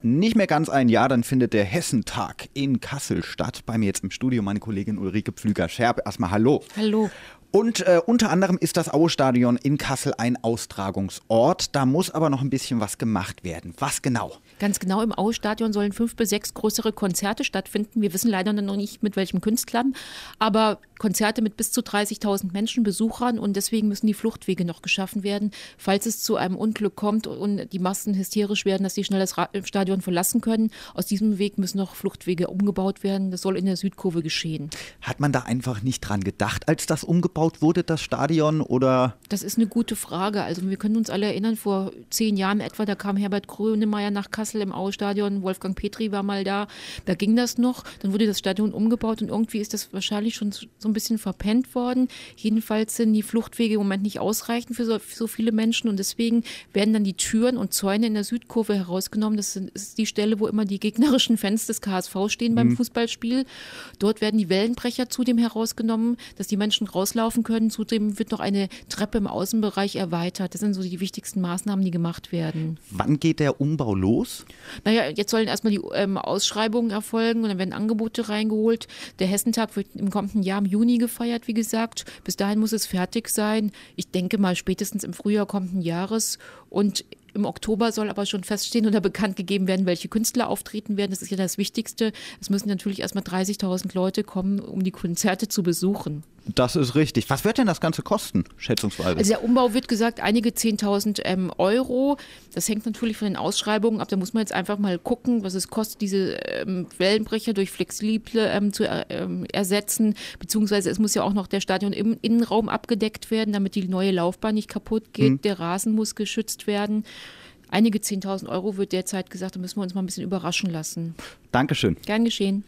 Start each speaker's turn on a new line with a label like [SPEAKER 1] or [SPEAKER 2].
[SPEAKER 1] Nicht mehr ganz ein Jahr, dann findet der Hessentag in Kassel statt. Bei mir jetzt im Studio meine Kollegin Ulrike Pflüger-Scherb. Erstmal Hallo.
[SPEAKER 2] Hallo.
[SPEAKER 1] Und äh, unter anderem ist das Aue-Stadion in Kassel ein Austragungsort. Da muss aber noch ein bisschen was gemacht werden. Was genau?
[SPEAKER 2] Ganz genau, im Aue-Stadion sollen fünf bis sechs größere Konzerte stattfinden. Wir wissen leider noch nicht, mit welchen Künstlern, aber Konzerte mit bis zu 30.000 Menschen, Besuchern und deswegen müssen die Fluchtwege noch geschaffen werden, falls es zu einem Unglück kommt und die Massen hysterisch werden, dass sie schnell das Stadion verlassen können. Aus diesem Weg müssen noch Fluchtwege umgebaut werden. Das soll in der Südkurve geschehen.
[SPEAKER 1] Hat man da einfach nicht dran gedacht, als das umgebaut wurde, das Stadion, oder?
[SPEAKER 2] Das ist eine gute Frage. Also wir können uns alle erinnern, vor zehn Jahren etwa, da kam Herbert Grönemeyer nach Kassel Kassel im Aue-Stadion, Wolfgang Petri war mal da, da ging das noch, dann wurde das Stadion umgebaut und irgendwie ist das wahrscheinlich schon so ein bisschen verpennt worden. Jedenfalls sind die Fluchtwege im Moment nicht ausreichend für so, für so viele Menschen und deswegen werden dann die Türen und Zäune in der Südkurve herausgenommen. Das ist die Stelle, wo immer die gegnerischen Fans des KSV stehen beim mhm. Fußballspiel. Dort werden die Wellenbrecher zudem herausgenommen, dass die Menschen rauslaufen können. Zudem wird noch eine Treppe im Außenbereich erweitert. Das sind so die wichtigsten Maßnahmen, die gemacht werden.
[SPEAKER 1] Wann geht der Umbau los?
[SPEAKER 2] Naja, jetzt sollen erstmal die ähm, Ausschreibungen erfolgen und dann werden Angebote reingeholt. Der Hessentag wird im kommenden Jahr im Juni gefeiert, wie gesagt. Bis dahin muss es fertig sein. Ich denke mal spätestens im Frühjahr kommenden Jahres. Und im Oktober soll aber schon feststehen oder bekannt gegeben werden, welche Künstler auftreten werden. Das ist ja das Wichtigste. Es müssen natürlich erstmal 30.000 Leute kommen, um die Konzerte zu besuchen.
[SPEAKER 1] Das ist richtig. Was wird denn das Ganze kosten, schätzungsweise?
[SPEAKER 2] Also der Umbau wird gesagt, einige 10.000 ähm, Euro. Das hängt natürlich von den Ausschreibungen ab. Da muss man jetzt einfach mal gucken, was es kostet, diese ähm, Wellenbrecher durch flexible ähm, zu äh, ähm, ersetzen. Beziehungsweise es muss ja auch noch der Stadion im Innenraum abgedeckt werden, damit die neue Laufbahn nicht kaputt geht. Hm. Der Rasen muss geschützt werden einige 10.000 Euro wird derzeit gesagt, da müssen wir uns mal ein bisschen überraschen lassen.
[SPEAKER 1] Dankeschön.
[SPEAKER 2] Gern geschehen.